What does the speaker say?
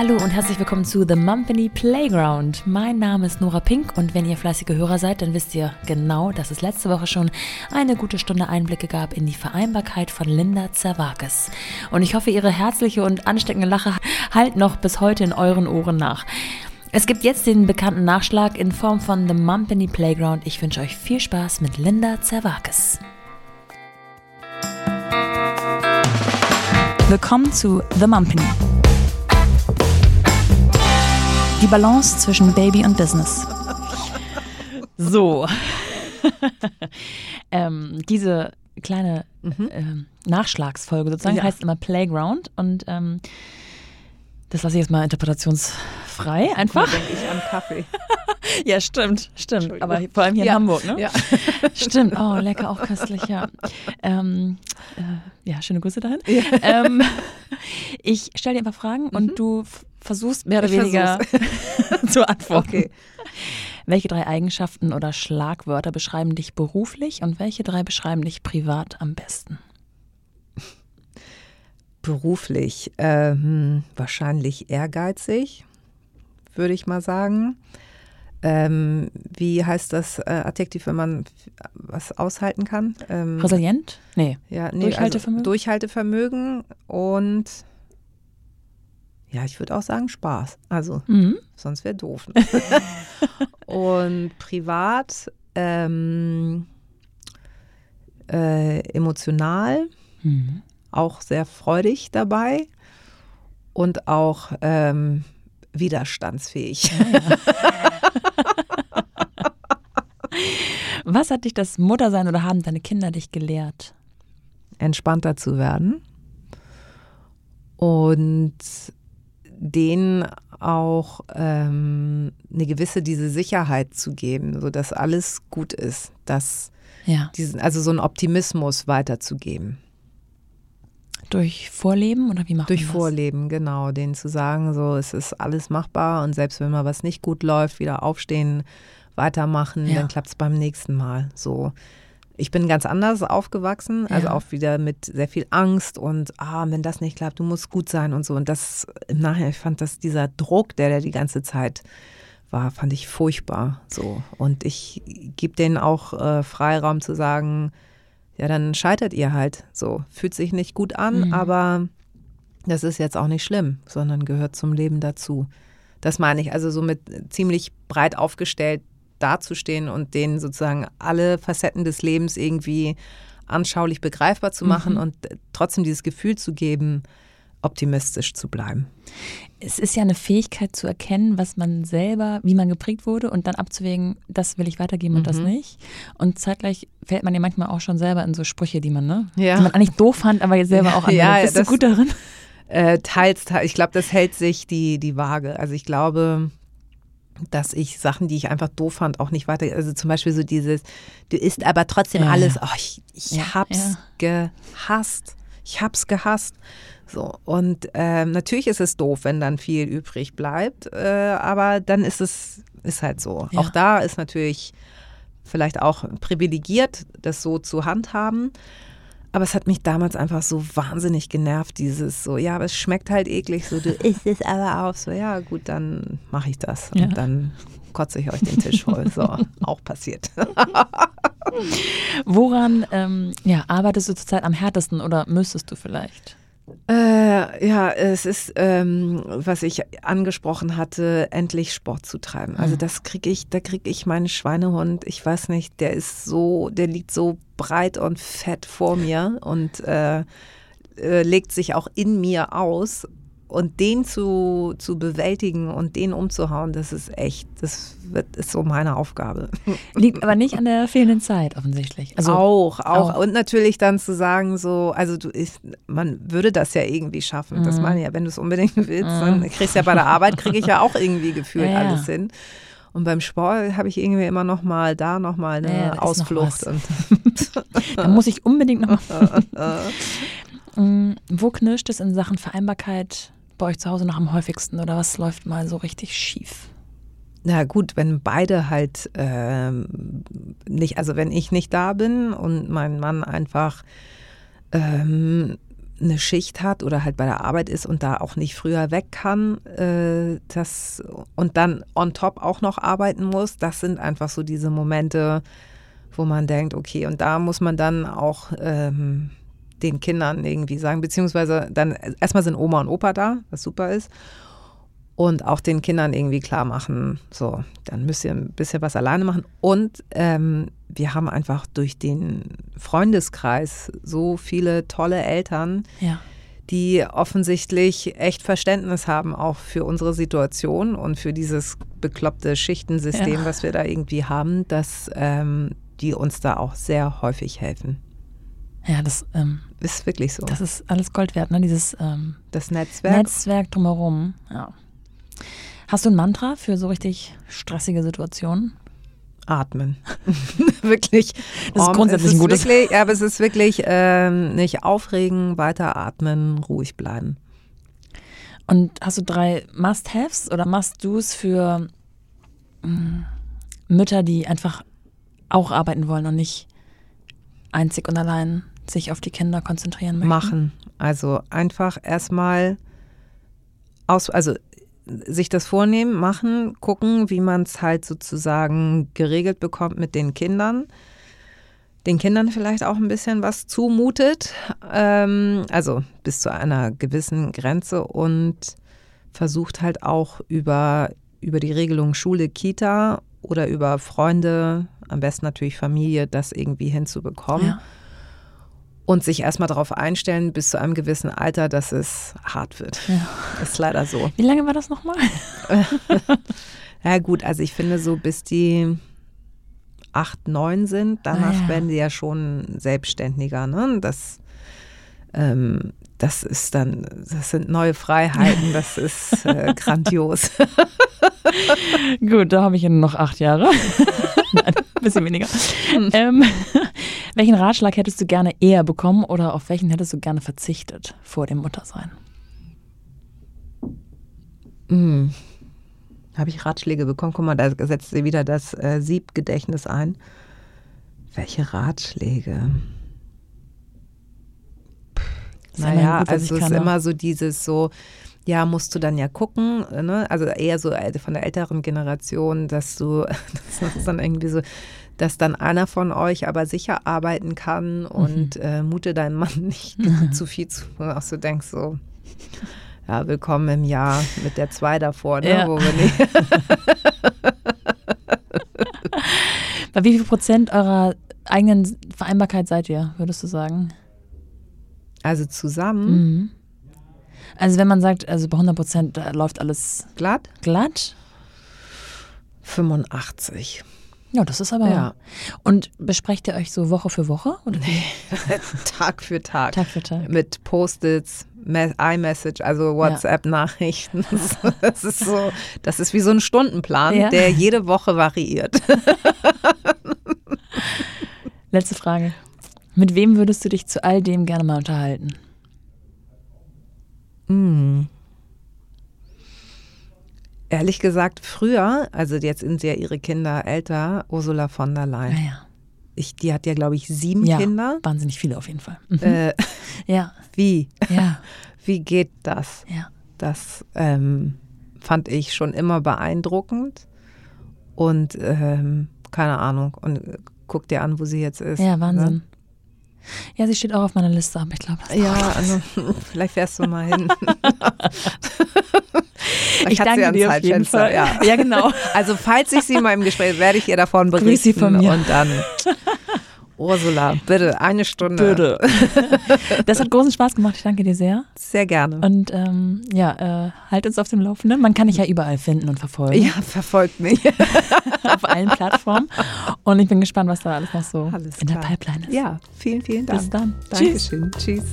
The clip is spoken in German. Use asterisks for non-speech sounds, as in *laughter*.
Hallo und herzlich willkommen zu The Mumpany Playground. Mein Name ist Nora Pink und wenn ihr fleißige Hörer seid, dann wisst ihr genau, dass es letzte Woche schon eine gute Stunde Einblicke gab in die Vereinbarkeit von Linda Zerwakis. Und ich hoffe, ihre herzliche und ansteckende Lache halt noch bis heute in euren Ohren nach. Es gibt jetzt den bekannten Nachschlag in Form von The Mumpany Playground. Ich wünsche euch viel Spaß mit Linda Zerwakis. Willkommen zu The Mumpany. Die Balance zwischen Baby und Business. So. *laughs* ähm, diese kleine Mhm. ähm, Nachschlagsfolge sozusagen Ja. heißt immer Playground und ähm, das lasse ich jetzt mal interpretationsfrei einfach. denke ich an Kaffee. *laughs* Ja, stimmt, stimmt. Aber vor allem hier in Ja. Hamburg, ne? Ja. *laughs* Stimmt. Oh, lecker, auch köstlich, ja. Ähm, äh, ja, schöne Grüße dahin. Ähm, ich stelle dir einfach Fragen und du versuchst mehr oder. Ich weniger *laughs* zu antworten. Okay. Welche drei Eigenschaften oder Schlagwörter beschreiben dich beruflich und welche drei beschreiben dich privat am besten? Beruflich ähm, wahrscheinlich ehrgeizig, würde ich mal sagen. Ähm, wie heißt das äh, Adjektiv, wenn man was aushalten kann? Ähm, Resilient? Nee. ja, nee, Durchhaltevermögen? Also Durchhaltevermögen und ja, ich würde auch sagen Spaß. Also Mhm. sonst wäre doof. *laughs* und privat ähm, äh, emotional, Mhm. auch sehr freudig dabei und auch ähm, widerstandsfähig. *laughs* Was hat dich das Muttersein oder haben deine Kinder dich gelehrt? entspannter zu werden und denen auch ähm, eine gewisse diese Sicherheit zu geben, sodass alles gut ist, dass Ja. diesen, also so einen Optimismus weiterzugeben. Durch Vorleben oder wie macht Durch man das? Vorleben, genau, denen zu sagen, so es ist alles machbar und selbst wenn mal was nicht gut läuft, wieder aufstehen, weitermachen, Ja. dann klappt es beim nächsten Mal. So. Ich bin ganz anders aufgewachsen, also Ja. auch wieder mit sehr viel Angst und ah, wenn das nicht klappt, du musst gut sein und so. Und das im Nachhinein, ich fand das dieser Druck, der da die ganze Zeit war, fand ich furchtbar. So. Und ich gebe denen auch äh, Freiraum zu sagen, ja, dann scheitert ihr halt. So. Fühlt sich nicht gut an, Mhm. aber das ist jetzt auch nicht schlimm, sondern gehört zum Leben dazu. Das meine ich, also so mit ziemlich breit aufgestellt dazustehen und denen sozusagen alle Facetten des Lebens irgendwie anschaulich begreifbar zu machen Mhm. und trotzdem dieses Gefühl zu geben, optimistisch zu bleiben. Es ist ja eine Fähigkeit zu erkennen, was man selber, wie man geprägt wurde und dann abzuwägen, das will ich weitergeben und das Mhm. nicht. Und zeitgleich fällt man ja manchmal auch schon selber in so Sprüche, die man, ne? Ja. Die man eigentlich doof fand, aber jetzt selber *laughs* auch Ja, anwendet. Bist das- du gut darin? Äh, teils, teils, ich glaube, das hält sich die, die Waage. Also ich glaube, dass ich Sachen, die ich einfach doof fand, auch nicht weiter. Also zum Beispiel so dieses, du isst aber trotzdem Ja, alles. ja. Oh, ich ich Ja, hab's gehasst. Ich hab's gehasst. So, und ähm, natürlich ist es doof, wenn dann viel übrig bleibt, äh, aber dann ist es, ist halt so. Ja. Auch da ist natürlich vielleicht auch privilegiert, das so zu handhaben. Aber es hat mich damals einfach so wahnsinnig genervt, dieses so, ja, aber es schmeckt halt eklig, so, du isst es aber auch. So, ja, gut, dann mache ich das. Und Ja. dann kotze ich euch den Tisch voll. So, *laughs* auch passiert. Woran ähm, ja, arbeitest du zurzeit am härtesten oder müsstest du vielleicht? Äh, ja, es ist, ähm, was ich angesprochen hatte, endlich Sport zu treiben. Also Mhm. das kriege ich, da kriege ich meinen Schweinehund, ich weiß nicht, der ist so, der liegt so breit und fett vor mir und äh, äh, legt sich auch in mir aus. Und den zu, zu bewältigen und den umzuhauen, das ist echt, das wird, ist so meine Aufgabe. Liegt aber nicht an der fehlenden Zeit offensichtlich. Also auch, auch, auch. Und natürlich dann zu sagen, so, also du ist, man würde das ja irgendwie schaffen. Das Mhm. meine ich ja, wenn du es unbedingt *laughs* willst, dann kriegst du ja bei der Arbeit, kriege ich ja auch irgendwie gefühlt Ja, ja. alles hin. Und beim Sport habe ich irgendwie immer noch mal da noch mal eine Ja, Ausflucht. *laughs* da muss ich unbedingt noch. *laughs* Mm, Wo knirscht es in Sachen Vereinbarkeit bei euch zu Hause noch am häufigsten oder was läuft mal so richtig schief? na gut, wenn beide halt ähm, nicht, also wenn ich nicht da bin und mein Mann einfach ähm, eine Schicht hat oder halt bei der Arbeit ist und da auch nicht früher weg kann, äh, das und dann on top auch noch arbeiten muss, das sind einfach so diese Momente, wo man denkt, okay, und da muss man dann auch ähm, den Kindern irgendwie sagen, beziehungsweise dann erstmal sind Oma und Opa da, was super ist. Und auch den Kindern irgendwie klar machen, so, dann müsst ihr ein bisschen was alleine machen. Und ähm, wir haben einfach durch den Freundeskreis so viele tolle Eltern, Ja. die offensichtlich echt Verständnis haben, auch für unsere Situation und für dieses bekloppte Schichtensystem, Ja. was wir da irgendwie haben, dass ähm, die uns da auch sehr häufig helfen. Ja, das, ähm, Ist wirklich so. das ist alles Gold wert, ne? Dieses ähm, Das Netzwerk. Netzwerk drumherum. Ja. Hast du ein Mantra für so richtig stressige Situationen? Atmen. *laughs* wirklich. Das ist Um, grundsätzlich ist ein gutes- Wirklich, ja, aber es ist wirklich ähm, nicht aufregen, weiter atmen, ruhig bleiben. Und hast du drei Must-Haves oder Must-Dos für mm, Mütter, die einfach auch arbeiten wollen und nicht einzig und allein sich auf die Kinder konzentrieren möchten? Machen. Also einfach erstmal aus, also sich das vornehmen, machen, gucken, wie man es halt sozusagen geregelt bekommt mit den Kindern. Den Kindern vielleicht auch ein bisschen was zumutet, ähm, also bis zu einer gewissen Grenze und versucht halt auch über, über die Regelung Schule, Kita oder über Freunde, am besten natürlich Familie, das irgendwie hinzubekommen Ja. Und sich erstmal darauf einstellen, bis zu einem gewissen Alter, dass es hart wird. Ja. Ist leider so. Wie lange war das nochmal? *laughs* Ja gut, also ich finde so, bis die acht, neun sind, danach Ah, ja. werden die ja schon selbstständiger. Ne? Das, ähm, das ist dann, das sind neue Freiheiten, *laughs* das ist äh, grandios. *laughs* Gut, da habe ich ja noch acht Jahre. *laughs* Nein, ein bisschen weniger. ähm, *laughs* welchen Ratschlag hättest du gerne eher bekommen oder auf welchen hättest du gerne verzichtet vor dem Muttersein? Hm. Habe ich Ratschläge bekommen? Guck mal, da setzt sie wieder das äh, Siebgedächtnis ein. Welche Ratschläge? Immerhin Naja, gut, also ich es ist immer so dieses so, ja, musst du dann ja gucken, ne? also eher so äh, von der älteren Generation, dass du, *laughs* das ist dann irgendwie so, dass dann einer von euch aber sicher arbeiten kann und Mhm. äh, mute deinem Mann *laughs* nicht *laughs* zu viel zu, auch so denkst so, ja, willkommen im Jahr mit der zwei davor, ne? Ja. wo wir nicht, Bei wie viel Prozent eurer eigenen Vereinbarkeit seid ihr, würdest du sagen? also zusammen, Mhm. Also wenn man sagt, also bei 100 Prozent läuft alles glatt, glatt, 85. ja, das ist aber. Ja. Und besprecht ihr euch so Woche für Woche? Oder wie? *laughs* Tag für Tag. Tag für Tag. mit Post-its, Me- iMessage, also WhatsApp-Nachrichten. *laughs* Das ist so, das ist wie so ein Stundenplan, Ja. der jede Woche variiert. *laughs* Letzte Frage. Mit wem würdest du dich zu all dem gerne mal unterhalten? Hm. Ehrlich gesagt, früher, also jetzt sind ja ihre Kinder älter, Ursula von der Leyen. Naja. Ich, die hat ja, glaube ich, sieben Ja, Kinder. wahnsinnig viele auf jeden Fall. Mhm. Äh, *laughs* Ja, wie? ja, *laughs* Wie geht das? ja. Das ähm, fand ich schon immer beeindruckend. Und ähm, keine Ahnung. Und äh, guck dir an, wo sie jetzt ist. Ja, Wahnsinn. Ne? Ja, sie steht auch auf meiner Liste, aber ich glaube, das Ja, also *laughs* vielleicht fährst du mal hin. *laughs* Ich danke dir auf jeden Zeitfenster, Fall. Ja. Ja, genau. Also falls ich sie mal im Gespräch, werde ich ihr davon berichten. Grüß sie von mir. Und dann, *laughs* Ursula, bitte, eine Stunde. Bitte. *laughs* Das hat großen Spaß gemacht. Ich danke dir sehr. Sehr gerne. Und ähm, ja, äh, halt uns auf dem Laufenden. Man kann dich ja überall finden und verfolgen. Ja, verfolgt mich. *laughs* Auf allen Plattformen. Und ich bin gespannt, was da alles noch so Alles in der. Pipeline ist. Ja, vielen, vielen Dank. Bis dann. Tschüss. Dankeschön. Tschüss.